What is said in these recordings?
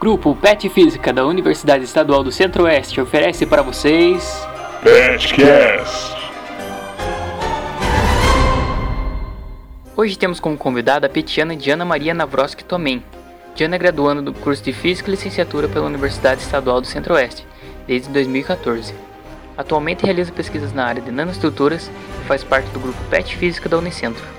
Grupo PET Física da Universidade Estadual do Centro-Oeste oferece para vocês. PetCast! Hoje temos como convidada a petiana Diana Maria Navroski Tomem. Diana é graduanda do curso de Física e Licenciatura pela Universidade Estadual do Centro-Oeste, desde 2014. Atualmente realiza pesquisas na área de nanoestruturas e faz parte do grupo PET Física da Unicentro.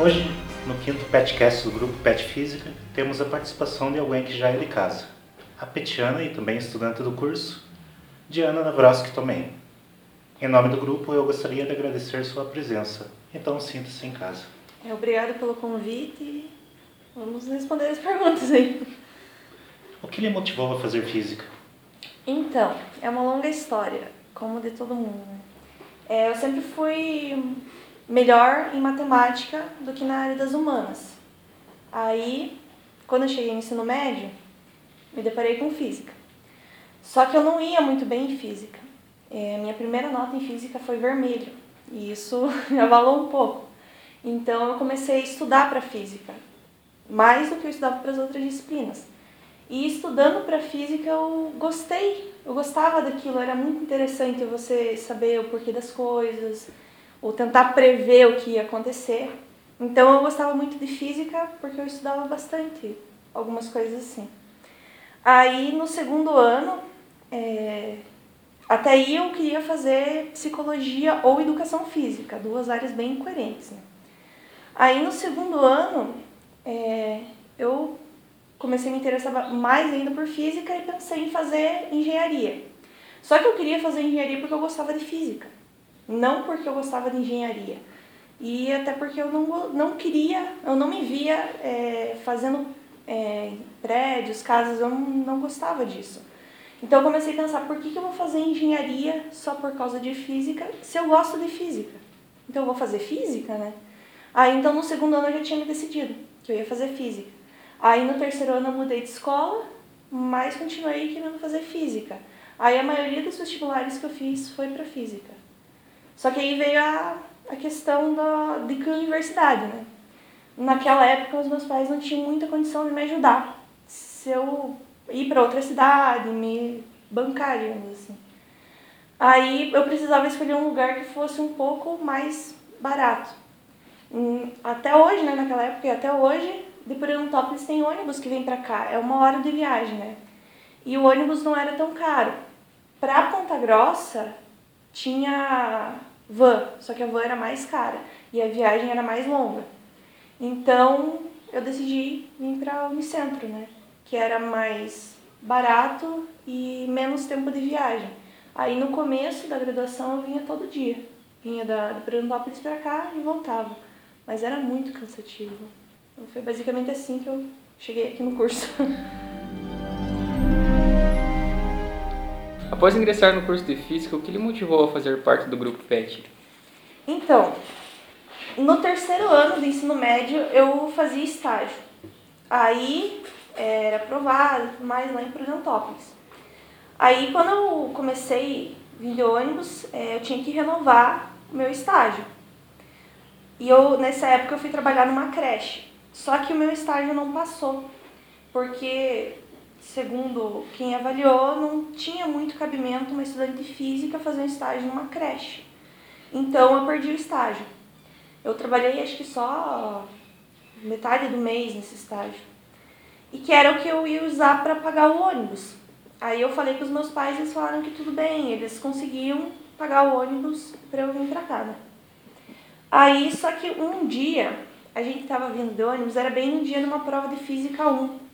Hoje, no quinto PetCast do grupo Pet Física, temos a participação de alguém que já é de casa. A petiana e também estudante do curso, Diana Navroski também. Em nome do grupo, eu gostaria de agradecer sua presença. Então, sinta-se em casa. É, obrigada pelo convite e vamos responder as perguntas aí. O que lhe motivou a fazer física? Então, é uma longa história, como de todo mundo. Né? É, eu sempre fui melhor em matemática do que na área das humanas. Aí, quando eu cheguei no ensino médio, me deparei com física. Só que eu não ia muito bem em física. É, minha primeira nota em física foi vermelho, e isso me abalou um pouco. Então eu comecei a estudar para física, mais do que eu estudava para as outras disciplinas. E estudando para física eu gostei, eu gostava daquilo, era muito interessante você saber o porquê das coisas, ou tentar prever o que ia acontecer. Então eu gostava muito de física porque eu estudava bastante algumas coisas assim. Aí no segundo ano, é, até aí eu queria fazer psicologia ou educação física, duas áreas bem incoerentes. Né? Aí no segundo ano, é, eu comecei a me interessar mais ainda por física e pensei em fazer engenharia. Só que eu queria fazer engenharia porque eu gostava de física não porque eu gostava de engenharia. E até porque eu não, não queria, eu não me via é, fazendo é, prédios, casas, eu não, não gostava disso. Então eu comecei a pensar, por que, que eu vou fazer engenharia só por causa de física, se eu gosto de física? Então eu vou fazer física, né? Aí então no segundo ano eu já tinha me decidido que eu ia fazer física. Aí no terceiro ano eu mudei de escola, mas continuei querendo fazer física. Aí a maioria dos vestibulares que eu fiz foi para física. Só que aí veio a, a questão da, de que universidade, né? Naquela época, os meus pais não tinham muita condição de me ajudar. Se eu ir para outra cidade, me bancar, digamos assim. Aí eu precisava escolher um lugar que fosse um pouco mais barato. Hum, até hoje, né, naquela época e até hoje, de Pernambucópolis tem ônibus que vem para cá. É uma hora de viagem, né? E o ônibus não era tão caro. Para Ponta Grossa, tinha van, só que a van era mais cara e a viagem era mais longa. Então eu decidi vir para o Unicentro, né? Que era mais barato e menos tempo de viagem. Aí no começo da graduação eu vinha todo dia. Vinha da, Pernambucópolis para cá e voltava. Mas era muito cansativo. Então foi basicamente assim que eu cheguei aqui no curso. Após ingressar no curso de Física, o que lhe motivou a fazer parte do grupo PET? Então, no terceiro ano do ensino médio, eu fazia estágio. Aí, era aprovado, mais lá em Prudentópolis. Aí, quando eu comecei a vir de ônibus, é, eu tinha que renovar o meu estágio. E eu, nessa época, eu fui trabalhar numa creche. Só que o meu estágio não passou, porque segundo quem avaliou, não tinha muito cabimento uma estudante de física fazer um estágio numa creche. Então eu perdi o estágio. Eu trabalhei acho que só metade do mês nesse estágio. E que era o que eu ia usar para pagar o ônibus. Aí eu falei com os meus pais, eles falaram que tudo bem, eles conseguiam pagar o ônibus para eu vir para cá, né? Aí, só que um dia, a gente estava vindo de ônibus, era bem no dia numa prova de Física 1.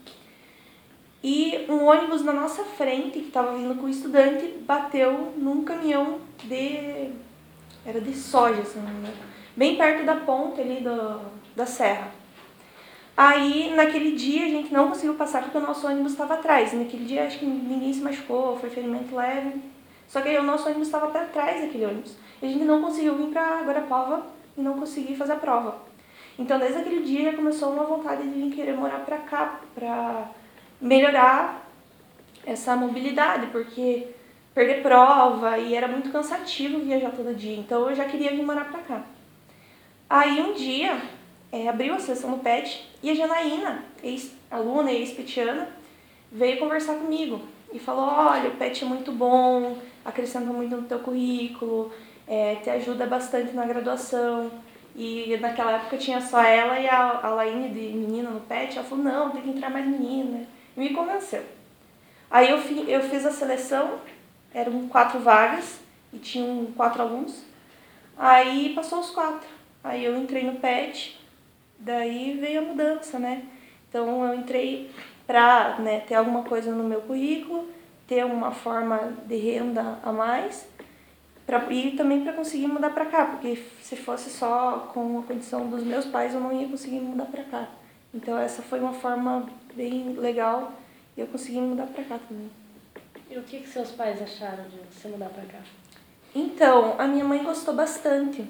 E um ônibus na nossa frente, que estava vindo com o estudante, bateu num caminhão de. Era de soja, assim, bem perto da ponta ali do, da serra. Aí, naquele dia, a gente não conseguiu passar porque o nosso ônibus estava atrás. Naquele dia, acho que ninguém se machucou, foi ferimento leve. Só que aí o nosso ônibus estava para trás daquele ônibus. E a gente não conseguiu vir para Guarapava e não conseguir fazer a prova. Então, desde aquele dia, já começou uma vontade de vir querer morar para cá, para melhorar essa mobilidade, porque perder prova e era muito cansativo viajar todo dia. Então eu já queria vir morar para cá. Aí um dia é, abriu a sessão do PET e a Janaína, ex-aluna e ex-petiana, veio conversar comigo e falou, olha, o PET é muito bom, acrescenta muito no teu currículo, é, te ajuda bastante na graduação. E naquela época tinha só ela e a, a Laine de menina no PET. Ela falou, não, tem que entrar mais menina. Me convenceu. Aí eu, fi, eu fiz a seleção, eram quatro vagas e tinham quatro alunos. Aí passou os quatro. Aí eu entrei no PET, daí veio a mudança, né? Então eu entrei para né, ter alguma coisa no meu currículo, ter uma forma de renda a mais pra, e também para conseguir mudar para cá, porque se fosse só com a condição dos meus pais eu não ia conseguir mudar para cá. Então essa foi uma forma bem legal e eu consegui mudar para cá também. E o que, que seus pais acharam de você mudar para cá? Então, a minha mãe gostou bastante.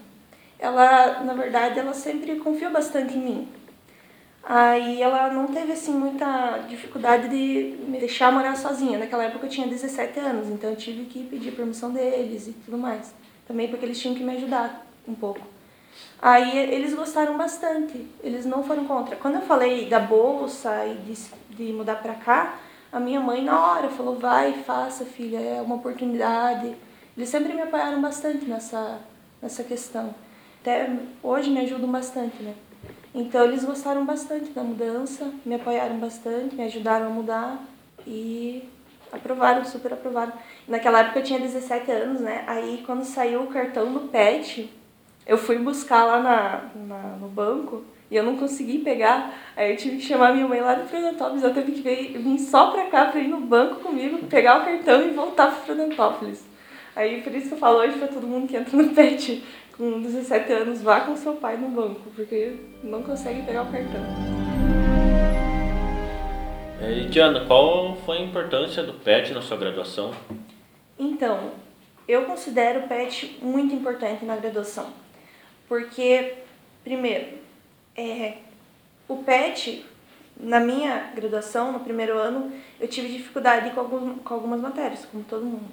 Ela, na verdade, ela sempre confiou bastante em mim. Aí ela não teve assim muita dificuldade de me deixar morar sozinha. Naquela época eu tinha 17 anos, então eu tive que pedir permissão deles e tudo mais. Também porque eles tinham que me ajudar um pouco. Aí eles gostaram bastante, eles não foram contra. Quando eu falei da bolsa e de, de mudar para cá, a minha mãe na hora falou: vai, faça, filha, é uma oportunidade. Eles sempre me apoiaram bastante nessa, nessa questão. Até hoje me ajudam bastante, né? Então eles gostaram bastante da mudança, me apoiaram bastante, me ajudaram a mudar e aprovaram, super aprovaram. Naquela época eu tinha 17 anos, né? Aí quando saiu o cartão do PET, eu fui buscar lá na, na no banco e eu não consegui pegar. Aí eu tive que chamar minha mãe lá do Fredantópolis, eu teve que vir, vir só pra cá pra ir no banco comigo, pegar o cartão e voltar pro Fredantópolis. Aí por isso que eu falo hoje pra todo mundo que entra no PET com 17 anos, vá com seu pai no banco, porque não consegue pegar o cartão. E Diana, qual foi a importância do PET na sua graduação? Então, eu considero o PET muito importante na graduação, porque, primeiro, é, o PET, na minha graduação, no primeiro ano, eu tive dificuldade com, com algumas matérias, como todo mundo.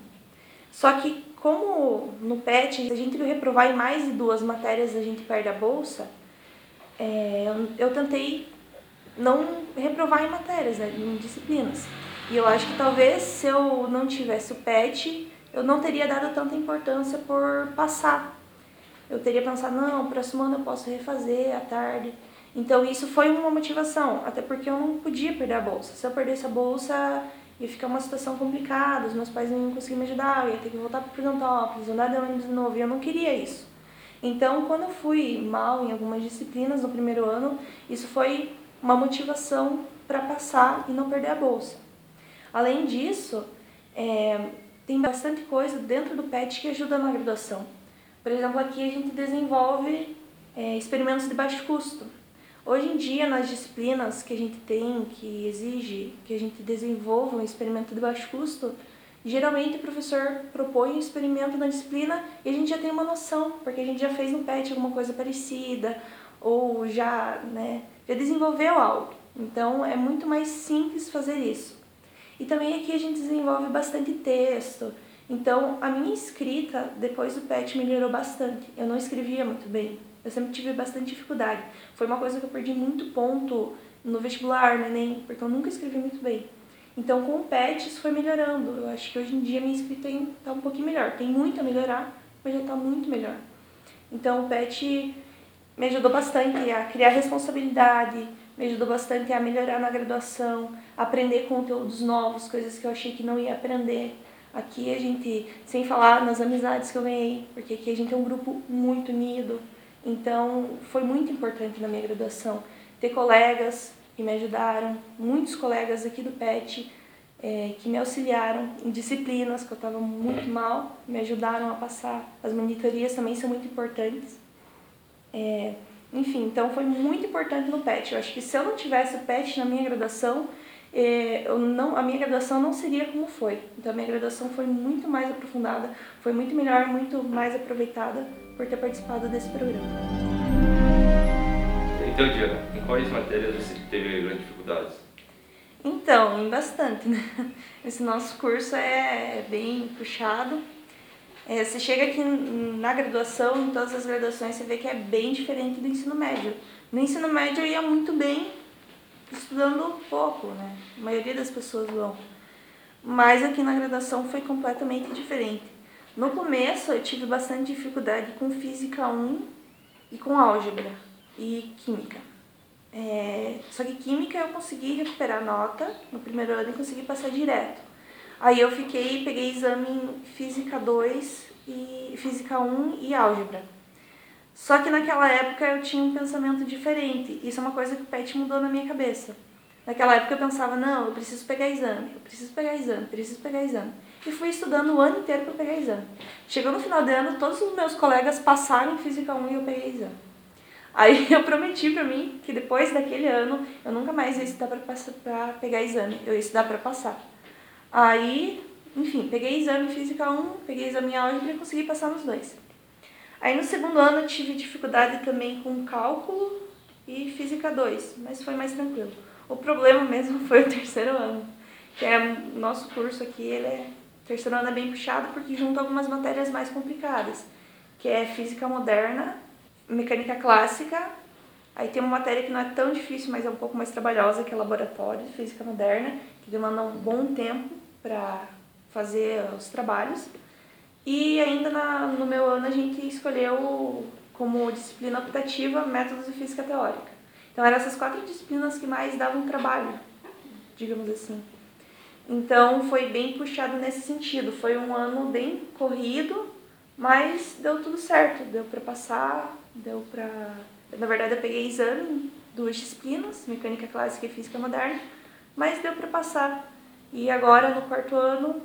Só que como no PET, a gente reprovar em mais de duas matérias, a gente perde a bolsa, é, eu tentei não reprovar em matérias, né, em disciplinas. E eu acho que talvez se eu não tivesse o PET, eu não teria dado tanta importância por passar. Eu teria pensado, não, próximo ano eu posso refazer à tarde. Então isso foi uma motivação, até porque eu não podia perder a bolsa. Se eu perdesse a bolsa, ia ficar uma situação complicada, os meus pais não iam conseguir me ajudar, eu ia ter que voltar para Prudentópolis, andar de ônibus de novo, e eu não queria isso. Então, quando eu fui mal em algumas disciplinas no primeiro ano, isso foi uma motivação para passar e não perder a bolsa. Além disso, é, tem bastante coisa dentro do PET que ajuda na graduação. Por exemplo, aqui a gente desenvolve é, experimentos de baixo custo. Hoje em dia, nas disciplinas que a gente tem, que exige que a gente desenvolva um experimento de baixo custo, geralmente o professor propõe um experimento na disciplina e a gente já tem uma noção, porque a gente já fez no PET alguma coisa parecida, ou já, né, já desenvolveu algo. Então, é muito mais simples fazer isso. E também aqui a gente desenvolve bastante texto. Então, a minha escrita depois do PET melhorou bastante. Eu não escrevia muito bem. Eu sempre tive bastante dificuldade. Foi uma coisa que eu perdi muito ponto no vestibular, no Enem, porque eu nunca escrevi muito bem. Então, com o PET, isso foi melhorando. Eu acho que hoje em dia minha escrita está um pouquinho melhor. Tem muito a melhorar, mas já está muito melhor. Então, o PET me ajudou bastante a criar responsabilidade, me ajudou bastante a melhorar na graduação, aprender conteúdos novos, coisas que eu achei que não ia aprender. Aqui a gente, sem falar nas amizades que eu ganhei, porque aqui a gente é um grupo muito unido, então, foi muito importante na minha graduação ter colegas que me ajudaram, muitos colegas aqui do PET é, que me auxiliaram em disciplinas que eu estava muito mal, me ajudaram a passar. As monitorias também são muito importantes. É, enfim, então foi muito importante no PET. Eu acho que se eu não tivesse o PET na minha graduação, eu não, a minha graduação não seria como foi. Então a minha graduação foi muito mais aprofundada, foi muito melhor, muito mais aproveitada por ter participado desse programa. Então, Diana, em quais matérias você teve grandes dificuldades? Então, em bastante, né? Esse nosso curso é bem puxado. É, você chega aqui na graduação, em todas as graduações, você vê que é bem diferente do ensino médio. No ensino médio eu ia muito bem estudando pouco, né? A maioria das pessoas vão. Mas aqui na graduação foi completamente diferente. No começo eu tive bastante dificuldade com física 1 e com álgebra e química. É, só que química eu consegui recuperar nota no primeiro ano e consegui passar direto. Aí eu fiquei, peguei exame em física 2 e física 1 e álgebra. Só que naquela época eu tinha um pensamento diferente. Isso é uma coisa que o PET mudou na minha cabeça. Naquela época eu pensava, não, eu preciso pegar exame, eu preciso pegar exame, preciso pegar exame. E fui estudando o ano inteiro para pegar exame. Chegou no final do ano, todos os meus colegas passaram em Física 1 e eu peguei exame. Aí eu prometi para mim que depois daquele ano eu nunca mais ia estudar para pegar exame, eu ia estudar para passar. Aí, enfim, peguei exame em Física 1, peguei exame em Álgebra e consegui passar nos dois. Aí no segundo ano eu tive dificuldade também com cálculo e Física 2, mas foi mais tranquilo. O problema mesmo foi o terceiro ano, que é nosso curso aqui, ele é o terceiro ano é bem puxado porque junta algumas matérias mais complicadas, que é física moderna, mecânica clássica, aí tem uma matéria que não é tão difícil, mas é um pouco mais trabalhosa, que é laboratório de física moderna, que demanda um bom tempo para fazer os trabalhos. E ainda na, no meu ano a gente escolheu como disciplina optativa métodos de física teórica. Então eram essas quatro disciplinas que mais davam trabalho, digamos assim. Então foi bem puxado nesse sentido. Foi um ano bem corrido, mas deu tudo certo. Deu para passar, deu para. Na verdade eu peguei exame, duas disciplinas, mecânica clássica e física moderna, mas deu para passar. E agora, no quarto ano,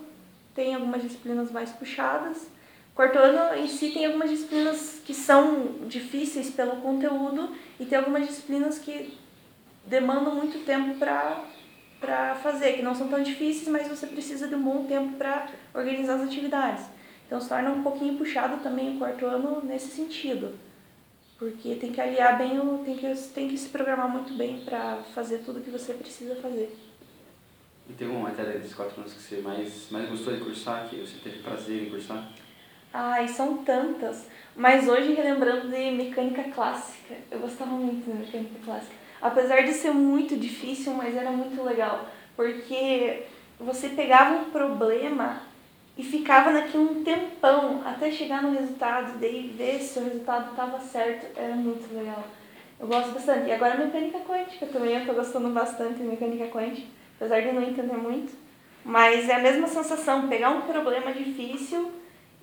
tem algumas disciplinas mais puxadas. Quarto ano em si tem algumas disciplinas que são difíceis pelo conteúdo e tem algumas disciplinas que demandam muito tempo para fazer, que não são tão difíceis, mas você precisa de um bom tempo para organizar as atividades. Então se torna um pouquinho puxado também o quarto ano nesse sentido. Porque tem que aliar bem, tem, que, tem que se programar muito bem para fazer tudo que você precisa fazer. E teve uma matéria desses quatro anos que você mais, mais gostou de cursar, que você teve prazer em cursar? Ai, são tantas. Mas hoje, relembrando de mecânica clássica, eu gostava muito de mecânica clássica. Apesar de ser muito difícil, mas era muito legal. Porque você pegava um problema e ficava naquele um tempão até chegar no resultado, daí ver se o resultado estava certo. Era muito legal. Eu gosto bastante. E agora mecânica quântica também, eu estou gostando bastante de mecânica quântica apesar de não entender muito. Mas é a mesma sensação, pegar um problema difícil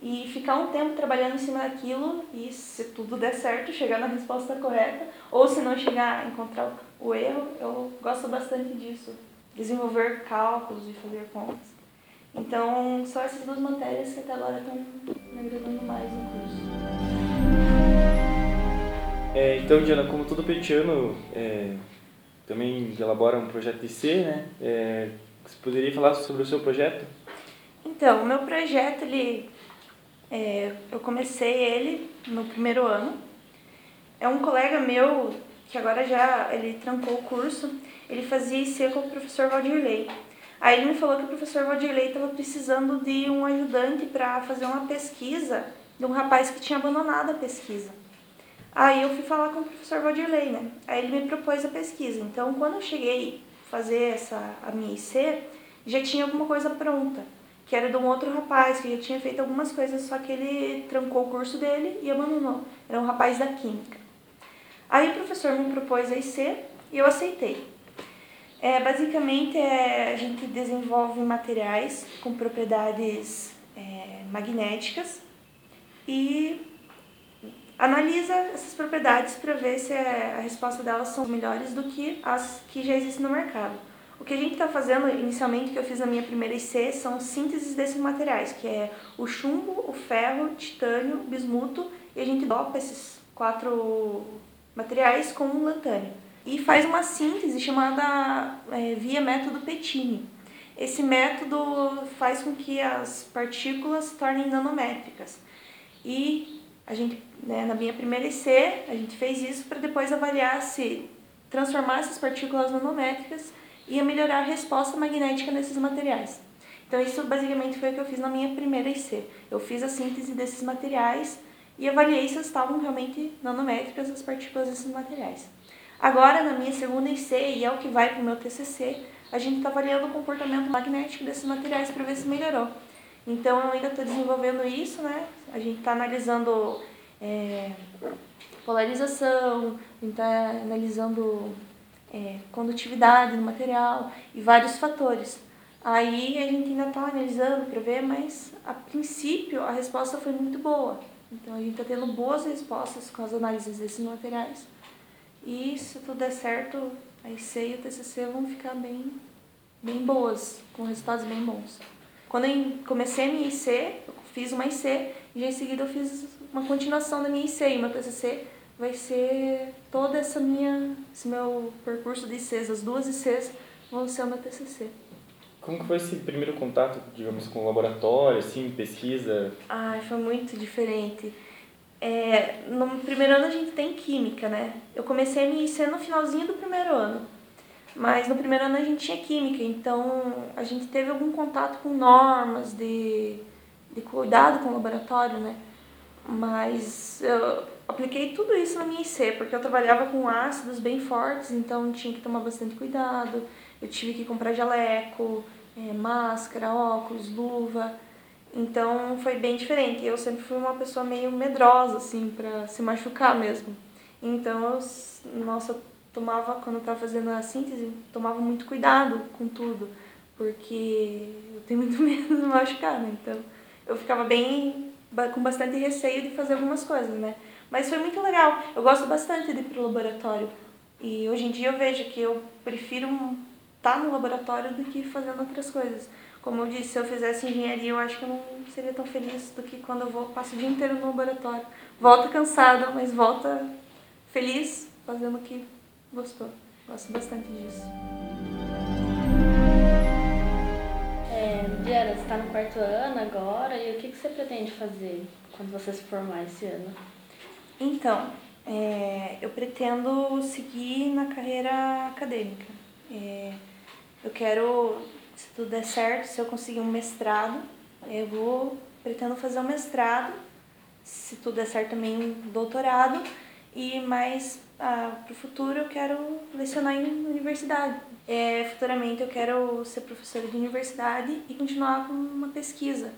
e ficar um tempo trabalhando em cima daquilo e se tudo der certo, chegar na resposta correta, ou se não chegar encontrar o erro, eu gosto bastante disso. Desenvolver cálculos e fazer contas. Então, só essas duas matérias que até agora estão me agradando mais no curso. É, então, Diana, como todo petiano, é, também elabora um projeto de C, né? É, você poderia falar sobre o seu projeto? Então, o meu projeto, ele, é, eu comecei ele no primeiro ano. É um colega meu que agora já ele trancou o curso. Ele fazia IC com o professor Valdirley. Aí ele me falou que o professor Valdirley estava precisando de um ajudante para fazer uma pesquisa de um rapaz que tinha abandonado a pesquisa. Aí eu fui falar com o professor Valdirley, né? Aí ele me propôs a pesquisa. Então, quando eu cheguei a fazer essa, a minha IC, já tinha alguma coisa pronta, que era de um outro rapaz, que já tinha feito algumas coisas, só que ele trancou o curso dele e abandonou. Era um rapaz da Química. Aí o professor me propôs a IC e eu aceitei. É, basicamente, é, a gente desenvolve materiais com propriedades é, magnéticas e analisa essas propriedades para ver se a resposta delas são melhores do que as que já existem no mercado. O que a gente está fazendo inicialmente, que eu fiz na minha primeira IC, são sínteses desses materiais, que é o chumbo, o ferro, o titânio, o bismuto, e a gente dopa esses quatro materiais com um lantânio. E faz uma síntese chamada é, via método Petini. Esse método faz com que as partículas se tornem nanométricas. E a gente né? Na minha primeira IC, a gente fez isso para depois avaliar se transformar essas partículas nanométricas ia melhorar a resposta magnética nesses materiais. Então isso basicamente foi o que eu fiz na minha primeira IC. Eu fiz a síntese desses materiais e avaliei se estavam realmente nanométricas as partículas desses materiais. Agora, na minha segunda IC, e é o que vai para o meu TCC, a gente está avaliando o comportamento magnético desses materiais para ver se melhorou. Então, eu ainda estou desenvolvendo isso, né? A gente está analisando é, polarização, a gente está analisando é, condutividade do material e vários fatores. Aí a gente ainda está analisando para ver, mas a princípio a resposta foi muito boa. Então a gente está tendo boas respostas com as análises desses materiais. E se tudo der certo, a IC e o TCC vão ficar bem, bem boas, com resultados bem bons. Quando eu comecei a minha IC, eu fiz uma IC e já em seguida eu fiz uma continuação da minha IC e meu TCC vai ser toda essa minha, esse meu percurso de ICs, as duas ICs vão ser o meu TCC. Como que foi esse primeiro contato, digamos, com o laboratório, assim, pesquisa? Ai, foi muito diferente. É, no primeiro ano a gente tem química, né? Eu comecei a me ser no finalzinho do primeiro ano. Mas no primeiro ano a gente tinha química, então a gente teve algum contato com normas de, de cuidado com o laboratório, né? Mas eu apliquei tudo isso na minha IC, porque eu trabalhava com ácidos bem fortes, então tinha que tomar bastante cuidado. Eu tive que comprar jaleco, é, máscara, óculos, luva. Então foi bem diferente. Eu sempre fui uma pessoa meio medrosa, assim, pra se machucar mesmo. Então, eu, nossa, tomava, quando eu tava fazendo a síntese, tomava muito cuidado com tudo, porque eu tenho muito medo de machucar, né? Então, eu ficava bem, com bastante receio de fazer algumas coisas, né? Mas foi muito legal. Eu gosto bastante de ir pro laboratório. E hoje em dia eu vejo que eu prefiro estar tá no laboratório do que fazendo outras coisas. Como eu disse, se eu fizesse engenharia, eu acho que eu não seria tão feliz do que quando eu vou, passo o dia inteiro no laboratório. Volta cansada, mas volta feliz fazendo o que gostou. Gosto bastante disso. É, Diana, você está no quarto ano agora e o que, que você pretende fazer quando você se formar esse ano? Então, é, eu pretendo seguir na carreira acadêmica. É, eu quero, se tudo der certo, se eu conseguir um mestrado, eu vou, pretendo fazer um mestrado, se tudo der certo também um doutorado, e mais ah, para o futuro eu quero lecionar em universidade. É, futuramente eu quero ser professora de universidade e continuar com uma pesquisa.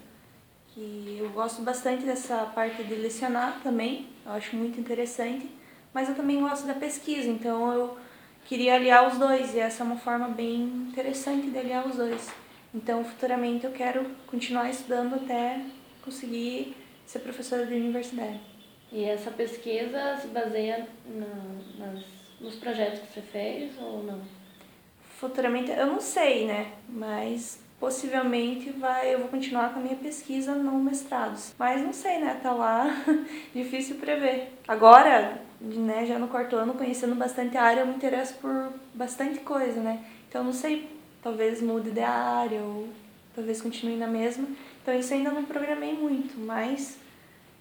Que eu gosto bastante dessa parte de lecionar também, eu acho muito interessante, mas eu também gosto da pesquisa, então eu queria aliar os dois e essa é uma forma bem interessante de aliar os dois. Então, futuramente eu quero continuar estudando até conseguir ser professora de universidade. E essa pesquisa se baseia na, nas, nos projetos que você fez ou não? Futuramente, eu não sei, né? Mas possivelmente vai, eu vou continuar com a minha pesquisa no mestrado. Mas não sei, né? Tá lá, difícil prever. Agora, né, já no quarto ano, conhecendo bastante a área, eu me interesso por bastante coisa, né? Então não sei, talvez mude de área ou talvez continue na mesma. Então isso ainda não programei muito, mas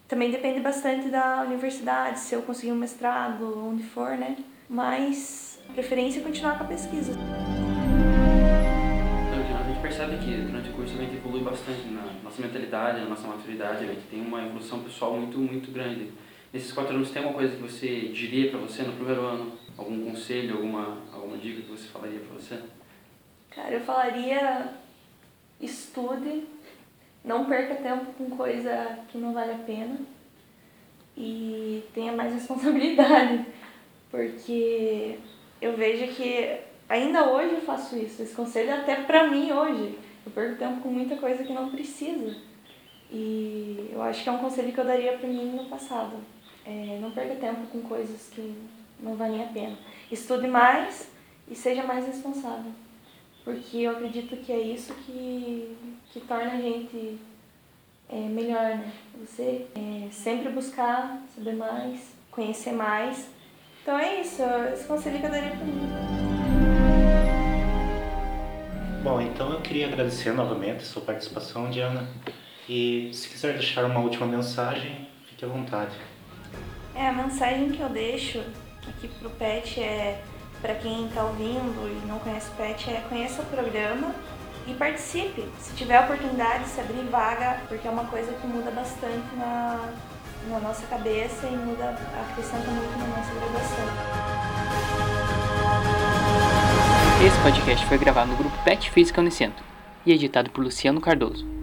também depende bastante da universidade, se eu conseguir um mestrado, onde for, né? Mas a preferência é continuar com a pesquisa. Então, a gente percebe que durante o curso a gente evolui bastante na nossa mentalidade, na nossa maturidade, a gente tem uma evolução pessoal muito, muito grande. Nesses quatro anos, tem alguma coisa que você diria para você no primeiro ano? Algum conselho, alguma, alguma dica que você falaria para você? Cara, eu falaria estude, não perca tempo com coisa que não vale a pena e tenha mais responsabilidade, porque eu vejo que ainda hoje eu faço isso. Esse conselho é até pra mim hoje. Eu perco tempo com muita coisa que não precisa. E eu acho que é um conselho que eu daria pra mim no passado. É, não perca tempo com coisas que não valem a pena. Estude mais e seja mais responsável. Porque eu acredito que é isso que, que torna a gente é, melhor, né? Você é, sempre buscar saber mais, conhecer mais. Então é isso, esse conselho que eu daria pra mim. Bom, então eu queria agradecer novamente a sua participação, Diana. E se quiser deixar uma última mensagem, fique à vontade. É, a mensagem que eu deixo aqui pro PET é para quem está ouvindo e não conhece o PET é conheça o programa e participe. Se tiver oportunidade, se abrir vaga, porque é uma coisa que muda bastante na, na nossa cabeça e muda, acrescenta muito na nossa graduação. Esse podcast foi gravado no grupo Pet Física Unicentro e editado por Luciano Cardoso.